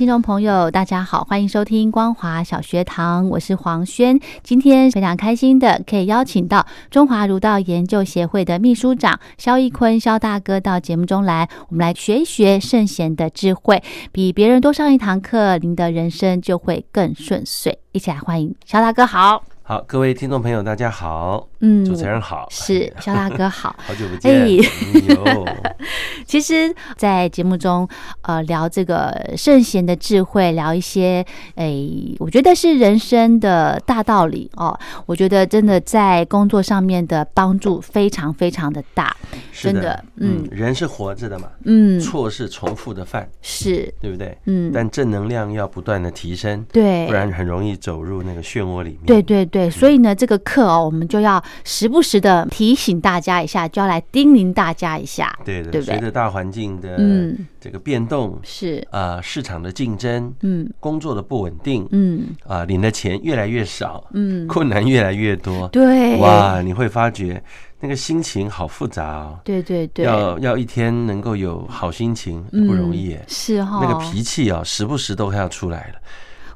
听众朋友，大家好，欢迎收听光华小学堂，我是黄轩。今天非常开心的可以邀请到中华儒道研究协会的秘书长肖义坤肖大哥到节目中来，我们来学一学圣贤的智慧，比别人多上一堂课，您的人生就会更顺遂。一起来欢迎肖大哥，好。好，各位听众朋友，大家好。嗯，主持人好，是肖大哥好，好久不见。哎，其实，在节目中，呃，聊这个圣贤的智慧，聊一些，哎，我觉得是人生的大道理哦。我觉得真的在工作上面的帮助非常非常的大，真的。嗯，人是活着的嘛，嗯，错是重复的犯，是对不对？嗯，但正能量要不断的提升，对，不然很容易走入那个漩涡里面。对对对。对，所以呢，这个课哦，我们就要时不时的提醒大家一下，就要来叮咛大家一下，对的，对不对？随着大环境的嗯。这个变动，是。啊，市场的竞争，嗯，工作的不稳定，嗯。啊，领的钱越来越少，嗯，困难越来越多，对，哇，你会发觉那个心情好复杂哦，对对对，要要一天能够有好心情不容易，是哈，那个脾气啊，时不时都快要出来了。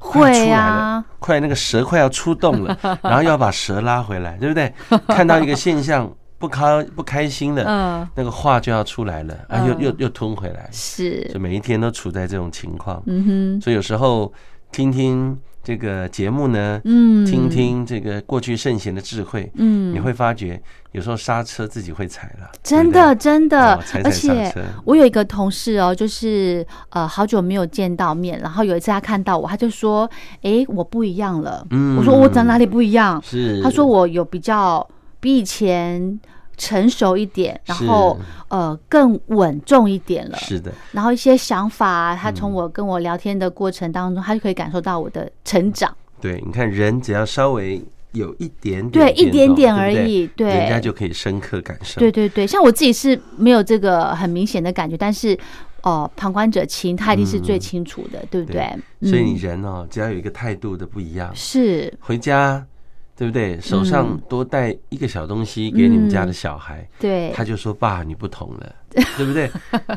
会啊，快那个蛇快要出洞了，然后要把蛇拉回来，对不对？看到一个现象不开不开心的，嗯，那个话就要出来了，啊，又又又吞回来，是，就每一天都处在这种情况，嗯哼，所以有时候听听。这个节目呢，嗯，听听这个过去圣贤的智慧，嗯，你会发觉有时候刹车自己会踩了，真的真的，而且我有一个同事哦，就是呃好久没有见到面，然后有一次他看到我，他就说：“哎，我不一样了。”嗯，我说我在哪里不一样？是。他说我有比较比以前。成熟一点，然后呃更稳重一点了。是的，然后一些想法，他从我跟我聊天的过程当中，他就可以感受到我的成长。对，你看人只要稍微有一点点，对一点点而已，对，人家就可以深刻感受。对对对，像我自己是没有这个很明显的感觉，但是哦，旁观者清，他一定是最清楚的，对不对？所以你人哦，只要有一个态度的不一样，是回家。对不对？手上多带一个小东西给你们家的小孩，对，他就说：“爸，你不同了，对不对？”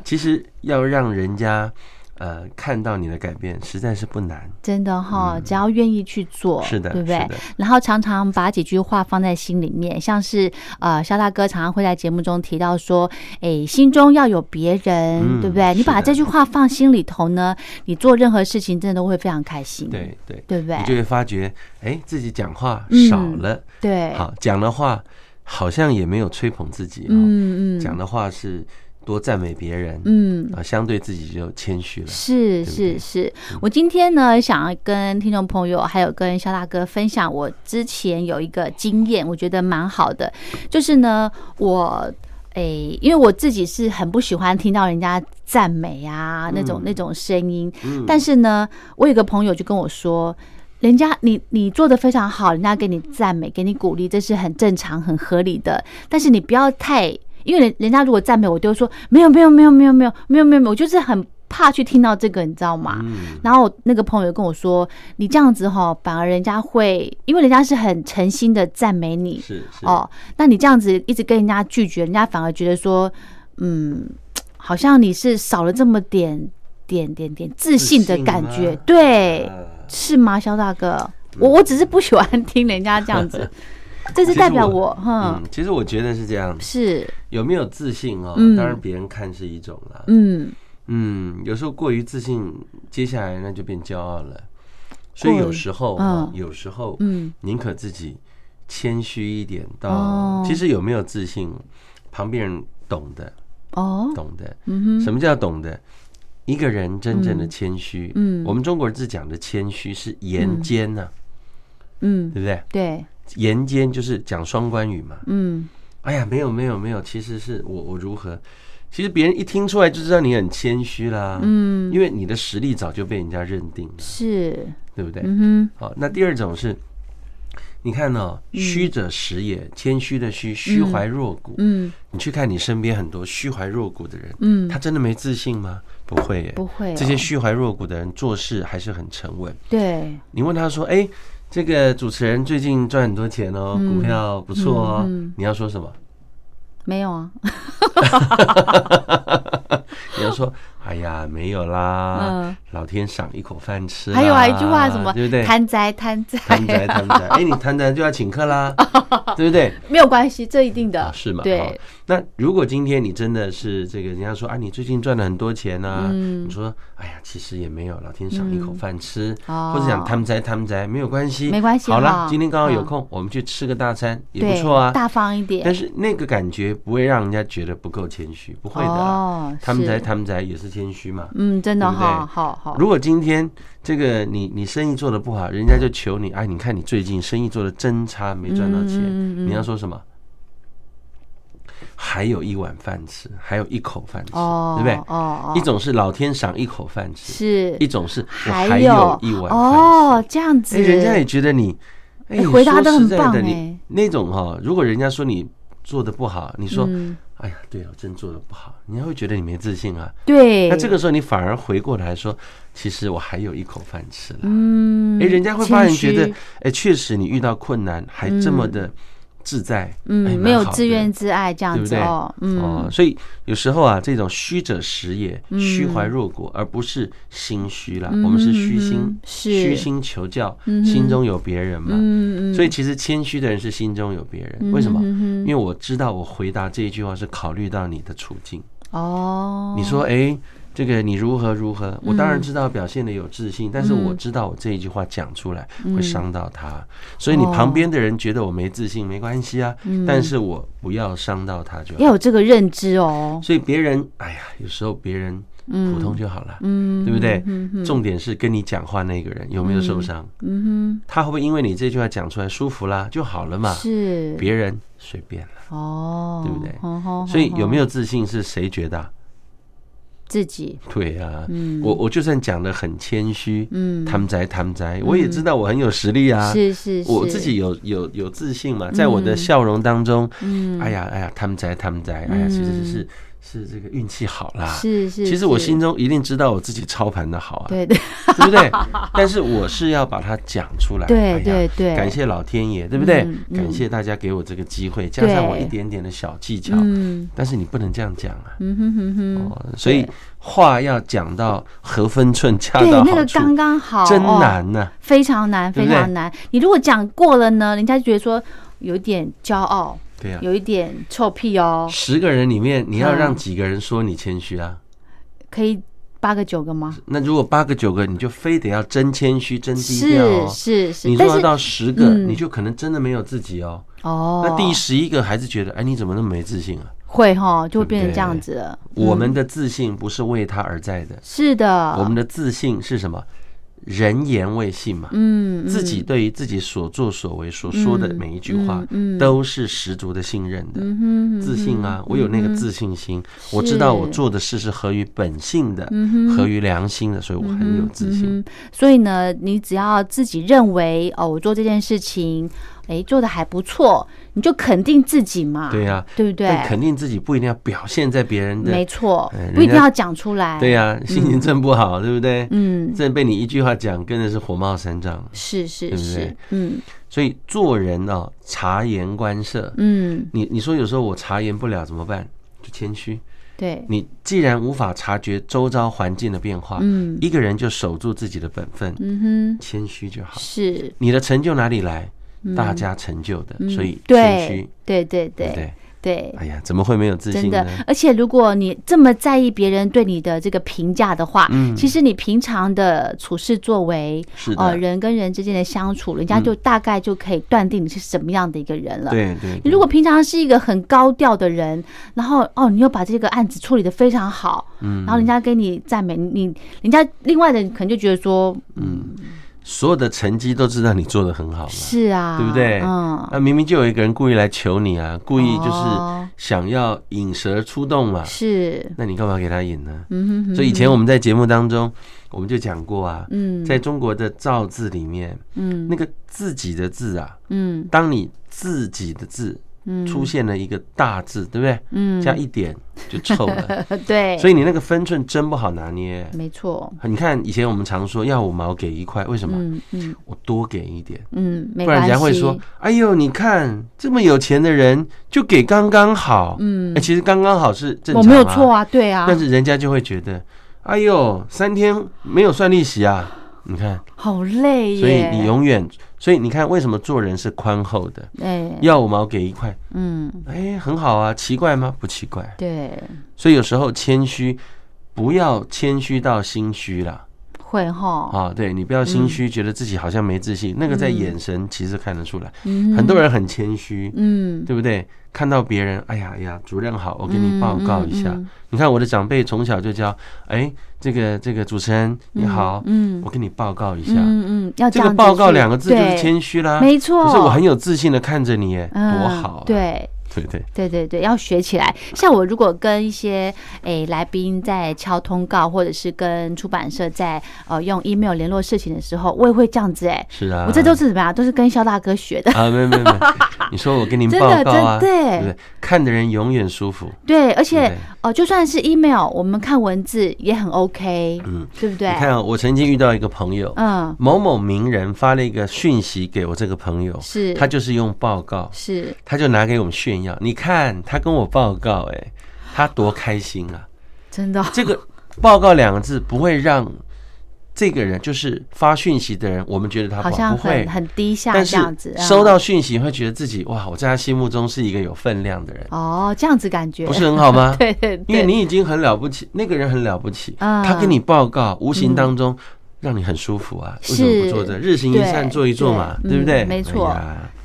其实要让人家呃看到你的改变，实在是不难，真的哈，只要愿意去做，是的，对不对？然后常常把几句话放在心里面，像是呃，肖大哥常常会在节目中提到说：“哎，心中要有别人，对不对？你把这句话放心里头呢，你做任何事情真的都会非常开心，对对，对不对？你就会发觉。”哎，自己讲话少了，对，好讲的话好像也没有吹捧自己，嗯嗯，讲的话是多赞美别人，嗯啊，相对自己就谦虚了。是是是，我今天呢，想要跟听众朋友还有跟肖大哥分享，我之前有一个经验，我觉得蛮好的，就是呢，我诶，因为我自己是很不喜欢听到人家赞美啊那种那种声音，但是呢，我有个朋友就跟我说。人家你你做的非常好，人家给你赞美，给你鼓励，这是很正常、很合理的。但是你不要太，因为人人家如果赞美我，就说没有没有没有没有没有没有没有，我就是很怕去听到这个，你知道吗？然后那个朋友跟我说，你这样子哈，反而人家会，因为人家是很诚心的赞美你，是哦，那你这样子一直跟人家拒绝，人家反而觉得说，嗯，好像你是少了这么点点点点自信的感觉，对。是吗，肖大哥？我我只是不喜欢听人家这样子，这是代表我哈。其实我觉得是这样，是。有没有自信哦？当然别人看是一种啦，嗯。嗯，有时候过于自信，接下来那就变骄傲了。所以有时候啊，有时候嗯，宁可自己谦虚一点，到哦。其实有没有自信，旁边人懂的，哦，懂的。嗯哼，什么叫懂的？一个人真正的谦虚，嗯。我们中国字讲的谦虚是言间呐、嗯，对不对？对，言间就是讲双关语嘛。嗯，哎呀，没有没有没有，其实是我我如何？其实别人一听出来就知道你很谦虚啦，嗯，因为你的实力早就被人家认定了，是，对不对？嗯好，那第二种是，你看哦，虚者实也，谦虚的虚，虚怀若谷。嗯。你去看你身边很多虚怀若谷的人，嗯，他真的没自信吗？不会耶，不会哦。这些虚怀若谷的人做事还是很沉稳。对，你问他说：“哎，这个主持人最近赚很多钱哦，嗯股票不错哦。你要说什么？没有啊，你要说：“哎呀，没有啦，嗯老天赏一口饭吃。”还有啊，一句话什么，对不对？贪财贪财，贪财贪财，哎，你贪财就要请客啦，对不对？没有关系，这一定的啊，，是吗？好对，那如果今天你真的是这个，人家说啊，你最近赚了很多钱啊，嗯你说，哎呀，其实也没有，老天赏一口饭吃，哦或者讲贪财贪财，没有关系，没关系好了，今天刚好有嗯空，我们去吃个大餐也不错啊。大方一点，但是那个感觉不会让人家觉得不够谦虚，不会的啦。哦，贪财是贪财也是谦虚嘛。嗯，真的哈好好好，如果今天这个你你生意做的不好，人家就求你，哎，你看你最近生意做的真差，没赚到钱，你要说什么？还有一碗饭吃，还有一口饭吃，哦，对不对？哦，一种是老天赏一口饭吃，是。一种是我还还有一碗饭哦，这样子，人家也觉得你，哎，哎回答得说实很棒在的你哎。那种哈，如果人家说你做的不好，你说，嗯哎呀，对了，真做的不好，人家会觉得你没自信啊。对，那这个时候你反而回过来说，其实我还有一口饭吃了。嗯，哎，人家会发现觉得哎，确实你遇到困难还这么的自在，哎嗯，蛮没有自怨自艾这样？子哦，嗯，哦，所以有时候啊，这种虚者实也，嗯虚怀若谷，而不是心虚啦。嗯我们是虚嗯心嗯，是虚心求教，心中有别人嘛。嗯嗯，所以其实谦虚的人是心中有别人，为什么？因为我知道我回答这一句话是考虑到你的处境。哦，你说，哎，这个你如何如何？我嗯当然知道表现的有自信，但是我知道我这一句话讲出来会伤到他，所以你旁边的人觉得我没自信没关系啊，但是我不要伤到他就好。要有这个认知哦，所以别人，哎呀，有时候别人普通就好了，嗯，对不对？重点是跟你讲话那个人有没有受伤，嗯哼他会不会因为你这句话讲出来舒服啦就好了嘛，？是，别人随便了，哦，对不对所以有没有有自信是谁觉得啊？自己？对啊、嗯。我我就算讲的很谦虚，嗯。贪财贪财，我也知道我很有实力啊，是是是，我自己有有有自信嘛，在我的笑容当中，嗯，哎呀哎呀，贪财贪财，哎呀，其实是是这个运气好啦。是是，其实我心中一定知道我自己操盘的好啊，对对 对不对？但是我是要把它讲出来。对对对感谢老天爷，对不对感谢大家给我这个机会，加上我一点点的小技巧。嗯但是你不能这样讲啊，嗯哼哼哼，哦，所以话要讲到合分寸，恰对到那个刚刚好，真哦难呐。非常难，非常难。你如果讲过了呢，人家就觉得说有点骄傲，对呀，有一点臭屁哦，十个人里面你要让嗯几个人说你谦虚啊？可以八个九个吗？那如果八个九个，你就非得要真谦虚、真低调是哦。是你说要到十个，嗯你就可能真的没有自己哦。哦，那第十一个还是觉得，哎，你怎么那么没自信啊？会哈，就会变成这样子了。我们的自信不是为他而在的，是的，我们的自信是什么？人言未信嘛。嗯，自己对于自己所作所为所说的每一句话都是十足的信任的。自信啊，我有那个自信心，我知道我做的事是合于本性的，合于良心的，所以我很有自信。嗯，所以呢，你只要自己认为哦，我做这件事情，哎，做的还不错，你就肯定自己嘛，对呀，对不对？肯定自己不一定要表现在别人的，没错不一定要讲出来。对呀，心情真不好，对不对？嗯，这被你一句话讲，真的是火冒三丈。是是是对不对，嗯所以做人哦，察言观色。嗯，你你说有时候我察言不了怎么办？就谦虚。对，你既然无法察觉周遭环境的变化，嗯一个人就守住自己的本分，嗯哼谦虚就，好。是，你的成就哪里来？大家成就的，嗯。所以谦对虚，对对对对不对？对，哎呀，怎么会没有自信呢？而且如果你这么在意别人对你的这个评价的话，嗯。其实你平常的处事作为，呃，人跟人之间的相处，人家就大概就可以断定你是什么样的一个人了。对对，你如果平常是一个很高调的人，然后哦，你又把这个案子处理的非常好，嗯。然后人家给你赞美，你人家另外的人可能就觉得说，所有的成绩都知道你做的很好嘛，是啊，对不对？嗯，那明明就有一个人故意来求你啊，故意就是哦想要引蛇出洞嘛，是，那你干嘛给他引呢？嗯哼哼，所以以前我们在节目当中，我们就讲过啊，嗯，在中国的造字里面，嗯。那个自己的字啊，嗯。当你自己的字嗯出现了一个大字，对不对？嗯加一点就臭了，对，所以你那个分寸真不好拿捏。没错，你看以前我们常说要五毛给一块，为什么？嗯嗯我多给一点，嗯，不然，人家会说：“哎呦，你看这么有钱的人就给刚刚好。”嗯哎，其实刚刚好是正常，我没有错。啊，对啊，但是人家就会觉得：“哎呦，三天没有算利息啊！”你看，好累耶，所以你永远，所以你看为什么做人是宽厚的？哎，要五毛给一块，嗯，哎，很好啊，奇怪吗？不奇怪。对，所以有时候谦虚，不要谦虚到心虚啦。会哈，啊，对你不要心虚，觉得自己好像没自信，那个在眼神其实看得出来。嗯很多人很谦虚，嗯，对不对？看到别人，哎呀哎呀，主任好，我给你报告一下嗯嗯嗯。你看我的长辈从小就教，哎，这个这个主持人你好，嗯我给你报告一下。嗯嗯，要这个报告两个字就是谦虚啦，没错可是我很有自信的看着你，多好啊！对。对 对，对对对，要学起来。像我如果跟一些诶来宾在敲通告，或者是跟出版社在呃用 email 联络事情的时候，我也会这样子哎、是啊。我这都是怎么样？都是跟肖大哥学的。啊，没有没有没有，你说我跟您真的报告啊，真的对？看的人永远舒服。对，而且哦呃，就算是 email，我们看文字也很 OK，嗯，对不对？你看啊，我曾经遇到一个朋友，嗯，某某名人发了一个讯息给我这个朋友，是他就是用报告，是他就拿给我们炫耀，你看他跟我报告，哎，他多开心啊！真的，这个报告两个字不会让这个人，就是发讯息的人，我们觉得他不好，像不会很。很低下但是这样子。嗯收到讯息会觉得自己哇，我在他心目中是一个有分量的人，哦，这样子感觉不是很好吗？对因为你已经很了不起，那个人很了不起，嗯他跟你报告，无形当中让你很舒服啊。为什么不做这？日行一善，对做一做嘛，对对不对？嗯没错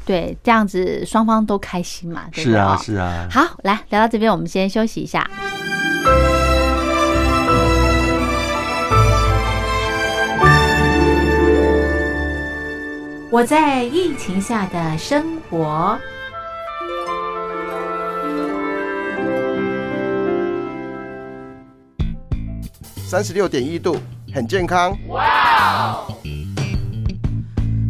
对这样子双方都开心嘛，对不是啊，是啊。好，来聊到这边，我们先休息一下。我在疫情下的生活。三十六点一度，很健康。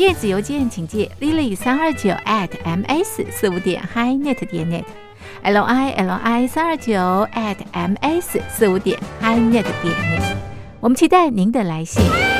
电子邮件请借 lily 三二九 at ms 四五点 hi net 点 net l i l i 三二九 at ms 四五点 hi net 点 net。我们期待您的来信。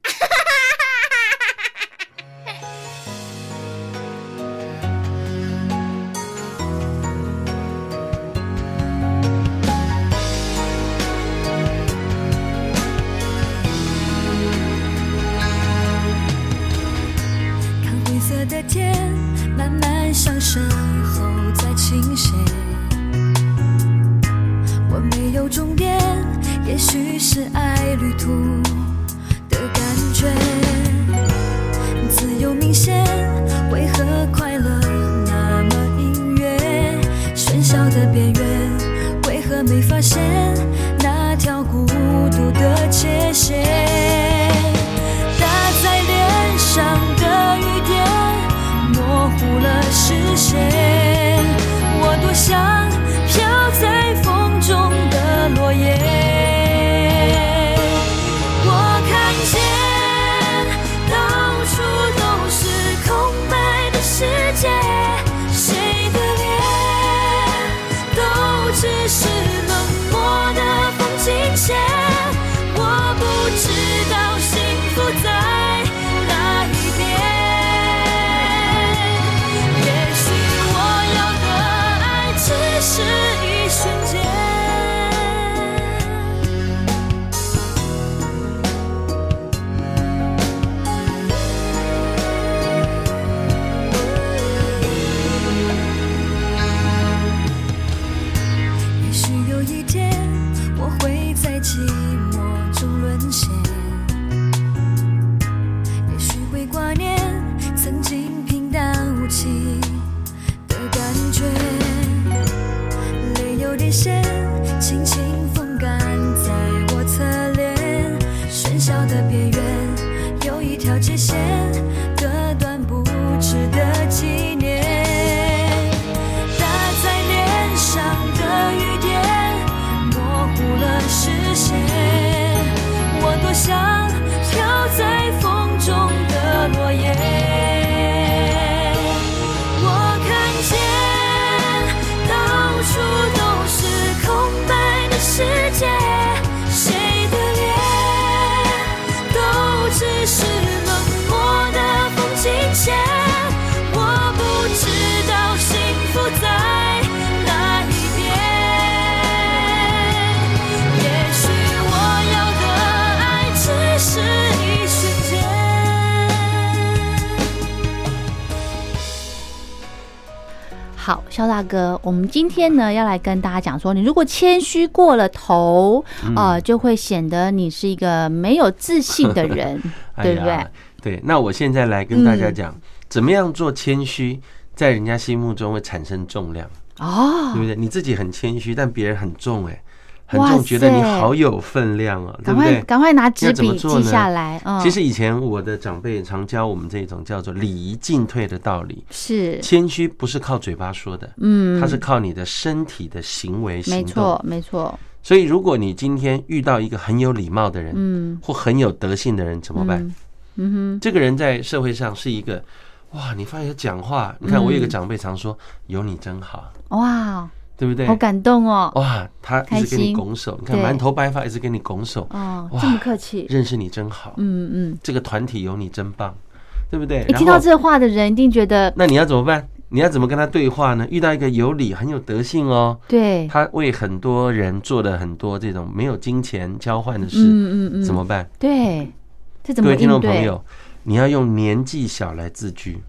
的边缘，为何没发现那条孤独的界限？只是好，肖大哥，我们今天呢要来跟大家讲说，你如果谦虚过了头，嗯。呃，就会显得你是一个没有自信的人，对不对？哎对，那我现在来跟大家嗯。讲，怎么样做谦虚，在人家心目中会产生重量，哦。对，不对？你自己很谦虚，但别人很重，哎，很哇重，觉得你塞好有分量哦，对赶快不对？赶快拿纸笔记下来，嗯，其实以前我的长辈常教我们这种叫做礼仪进退的道理。是，谦虚不是靠嘴巴说的，嗯，它是靠你的身体的行为行动。没错，没错，所以，如果你今天遇到一个很有礼貌的人，嗯或很有德性的人，怎么办？嗯嗯哼，这个人在社会上是一个，哇！你发现讲话，你看我有一个长辈常说：“有你真好”，哇，对不对？好感动哦，哇，他一直跟你拱手，你看对满头白发一直跟你拱手，哦，哇这么客气，认识你真好，嗯嗯，这个团体有你真棒，对不对？然一听到这话的人一定觉得，那你要怎么办？你要怎么跟他对话呢？遇到一个有理、很有德性哦，对，他为很多人做了很多这种没有金钱交换的事，嗯嗯嗯，怎么办？对？这怎么各位听众？朋友，你要用年纪小来自居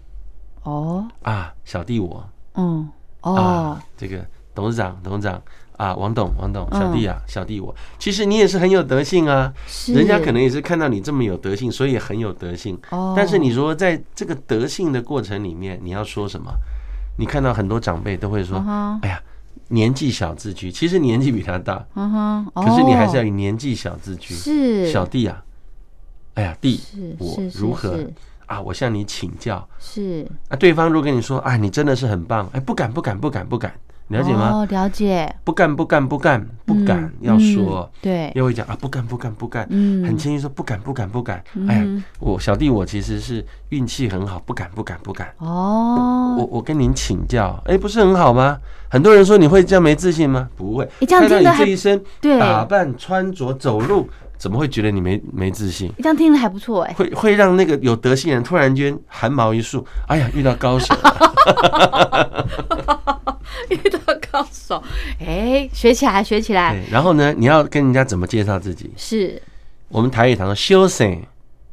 哦，啊，小弟我嗯，哦啊，，这个董事长，董事长。啊，王董，王董，嗯。小弟啊，小弟我，其实你也是很有德性啊，是，人家可能也是看到你这么有德性，所以也很有德性。哦，但是你说在这个德性的过程里面，你要说什么？你看到很多长辈都会说嗯哼：“哎呀，年纪小自居，其实年纪比他大，嗯哼，可是你还是要哦以年纪小自居。是小弟啊，哎呀，弟，我如何？啊？我向你请教。是。啊，对方如果跟你说，啊，你真的是很棒，哎，不敢，不敢，不敢，不敢，了解吗？哦，了解，不干，不干，不干，不敢嗯，要说嗯，对，又会讲啊，不干，不干，不干，嗯很轻易说不敢，不敢，不敢。哎呀嗯，我小弟我其实是运气很好，不敢，不敢，不敢。哦，我我跟您请教，哎，不是很好吗？很多人说你会这样没自信吗？不会，你这样听着还这一身对打扮、穿着、走路，怎么会觉得你没没自信？这样听着还不错哎，会会让那个有德性人突然间汗毛一竖，哎呀，遇到高手了。遇到高手，哎，学起来，学起来，对，然后呢，你要跟人家怎么介绍自己？是。我们台语常说修身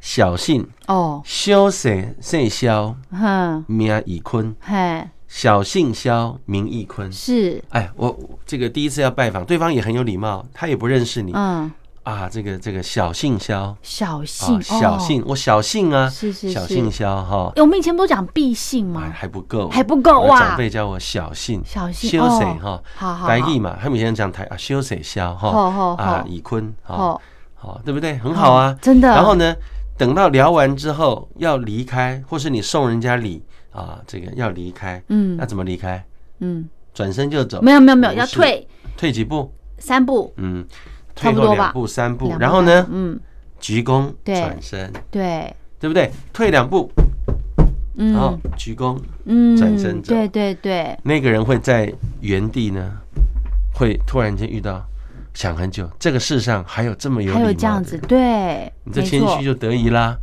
小信，哦，修身姓萧，哼，名以坤，嘿，小姓萧，名义坤。是，哎，我我这个第一次要拜访，对方也很有礼貌，他也不认识你。嗯，啊。这个这个小姓萧小姓啊，，小哦姓，我小姓啊，是是是。小姓萧哈，我们以前不都讲必姓哎吗？还不够，还不够哇。长辈叫我小姓，小姓修身哦。哈，好好好。台语嘛，他们以前讲台啊，修谁萧好好哈啊好，以坤哈，哦，好，对不对？很好啊，真的。然后呢，等到聊完之后要离开，或是你送人家礼啊，这个要离开，嗯。那怎么离开？嗯，转身就走？没有没有没有，要退。退几步？三步，嗯，退后两步、三步然后呢，嗯，鞠躬对。转身，对，对不对？退两步，然后嗯鞠躬，嗯，转身走。对对对，那个人会在原地呢，会突然间遇到，想很久，这个世上还有这么有还有这样子，对，你这谦虚就得意啦。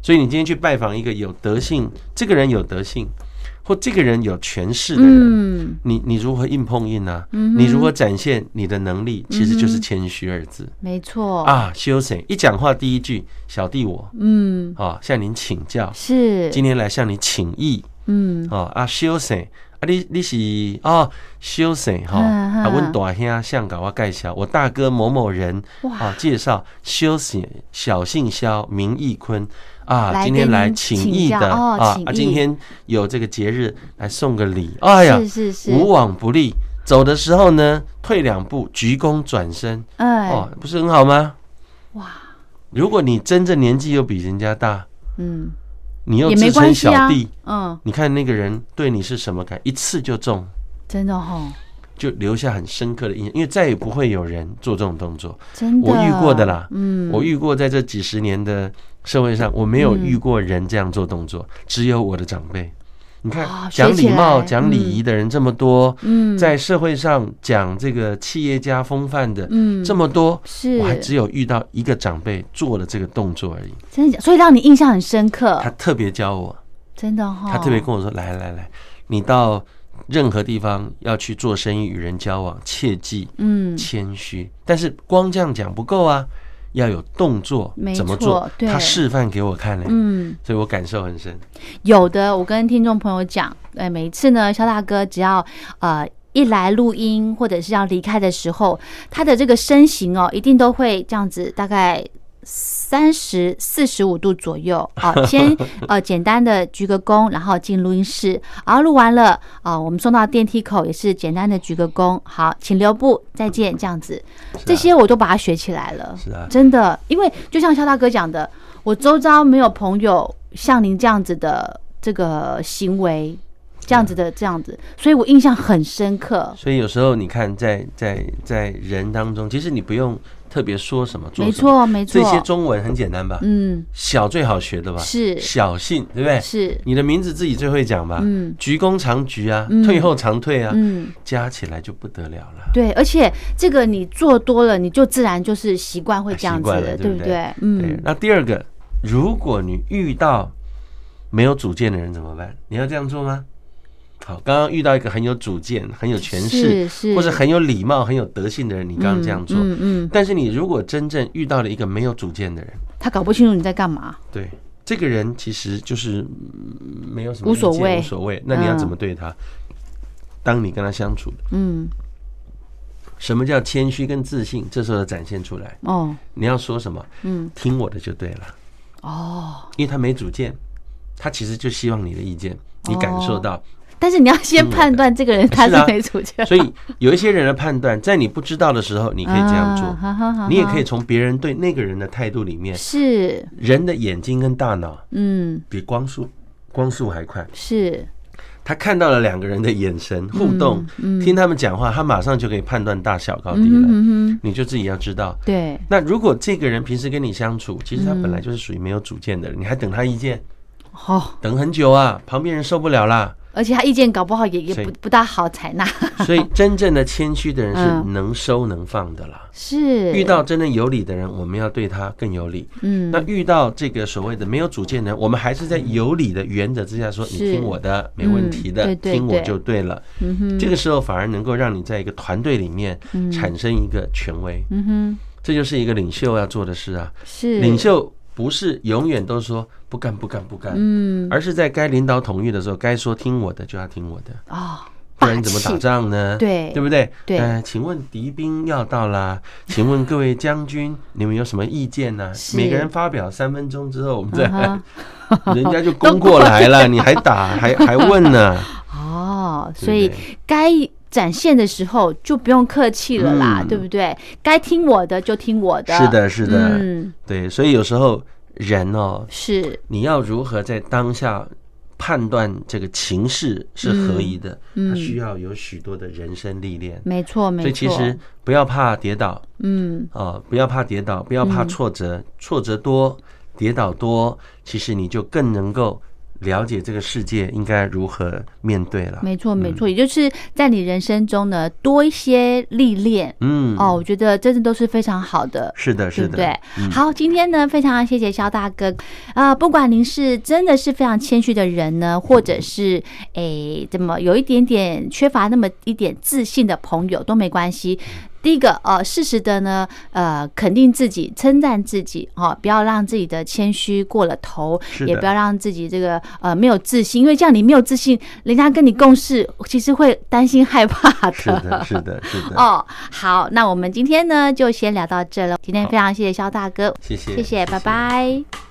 所以你今天去拜访一个有德性，这个人有德性，或这个人有权势的人，嗯。你你如何硬碰硬呢、嗯你如何展现你的能力？其实就是谦虚二字、没错，啊。修身一讲话第一句，小弟我。嗯，啊向您请教，是，今天来向你请益。嗯。啊啊修身啊你你是哦修身哈啊，阮大兄向搞我介绍，我大哥某某人啊介绍修身小姓肖名义坤啊，今天来请请益的啊啊，今天有这个节日来送个礼，哎呀，是是是，无往不利。走的时候呢，退两步，鞠躬转身，哎，哦，不是很好吗？哇，如果你真正年纪又比人家大，嗯，你又也没自称关系啊小弟，，嗯，你看那个人对你是什么感？一次就中，真的哈，就留下很深刻的印象，因为再也不会有人做这种动作。真的，我遇过的啦，嗯，我遇过在这几十年的社会上，我没有嗯。遇过人这样做动作，只有我的长辈。你看哦，讲礼貌、讲礼仪的人这么多，嗯，在社会上讲这个企业家风范的嗯。这么多，是。我还只有遇到一个长辈做了这个动作而已。真的假，所以让你印象很深刻。他，特别教我，真的哈，他特别跟我说：“来来来，你到任何地方要去做生意、与人交往，切记嗯，谦虚。但是光这样讲不够啊，要有动作，怎么做？对他示范给我看了，嗯。所以我感受很深。有的，我跟听众朋友讲，哎，每一次呢，肖大哥只要呃一来录音或者是要离开的时候，他的这个身形哦，一定都会这样子，大概。三十四十五度左右。啊，先呃简单的鞠个躬，然后进录音室，然后录完了啊，我们送到电梯口也是简单的鞠个躬，好，请留步，再见，这样子，这些我都把它学起来了。是啊，真的，因为就像肖大哥讲的，我周遭没有朋友像您这样子的这个行为，这样子的这样子，所以我印象很深刻。所以有时候你看在，在在人当中，其实你不用特别说什么，做没什么，错，没错这，些中文很简单吧？嗯，小最好学的吧？是小姓，对不对？是，你的名字自己最会讲吧？嗯鞠躬常鞠啊，嗯退后常退啊，嗯，加起来就不得了了。对，而且这个你做多了，你就自然就是习惯会这样子的，对不对不对？对嗯，，那第二个，如果你遇到没有主见的人怎么办？你要这样做吗？好，刚刚遇到一个很有主见、很有权势，或者很有礼貌、很有德性的人，你刚刚这样做。嗯嗯嗯，但是你如果真正遇到了一个没有主见的人，他搞不清楚你在干嘛，对这个人其实就是嗯没有什么所谓无所谓。那你要嗯怎么对他？当你跟他相处，嗯，什么叫谦虚跟自信？这时候展现出来。哦，你要说什么？嗯，听我的就对了。哦，因为他没主见，他其实就希望你的意见，你感受到但是你要先判断这个人他是没主见，所以有一些人的判断，在你不知道的时候，你可以这样做。啊好好好，你也可以从别人对那个人的态度里面，是。人的眼睛跟大脑嗯。比光速光速还快。是。他看到了两个人的眼神互动，听他们讲话，他马上就可以判断大小高低了。你就自己要知道。对。那如果这个人平时跟你相处，其实他本来就是属于没有主见的人，你还等他意见，哦，等很久啊，旁边人受不了啦。而且他意见搞不好也也不不大好采纳，所以真正的谦虚的人是嗯。能收能放的啦。是。遇到真正有理的人，我们要对他更有理。嗯。那遇到这个所谓的没有主见的人，我们还是在有理的原则之下说，你听我的，没问题的，听我就对了。嗯哼。这个时候反而能够让你在一个团队里面产生一个权威，嗯哼。这就是一个领袖要做的事啊。是。领袖不是永远都说不干不干不干，嗯。而是在该领导统御的时候，该说听我的就要听我的，哦，不然怎么打仗呢？对对不对？对。呃，请问敌兵要到啦，请问各位将军，你们有什么意见呢？是。每个人发表三分钟之后，我们再嗯 人家就 攻过来了，你还打还还问呢？哦，所以该展现的时候就不用客气了啦，嗯。对不对？该听我的就听我的，是的，是的，嗯，对，所以有时候人哦，是。你要如何在当下判断这个情势是合宜的，嗯它需要有许多的人生历练。没错，没错。所。以其实不要怕跌倒嗯，哦、不要怕跌倒，不要怕嗯。挫折，挫折多，跌倒多，其实你就更能够了解这个世界应该如何面对了。没错，没错，也就是在你人生中呢多一些历练。嗯，哦，，我觉得真的都是非常好的。是的，是的，不对？嗯好，今天呢，非常谢谢肖大哥。啊，不管您是真的是非常谦虚的人呢，或者是诶怎么有一点点缺乏那么一点自信的朋友都没关系。第一个，呃，适时的呢，呃，肯定自己，称赞自己，哦，不要让自己的谦虚过了头，也不要让自己这个呃没有自信，因为这样你没有自信，人家跟你共事，其实会担心害怕的。是的，是的，是的。哦，好，那我们今天呢就先聊到这了。今天非常谢谢肖大哥，谢谢，谢谢，拜拜。这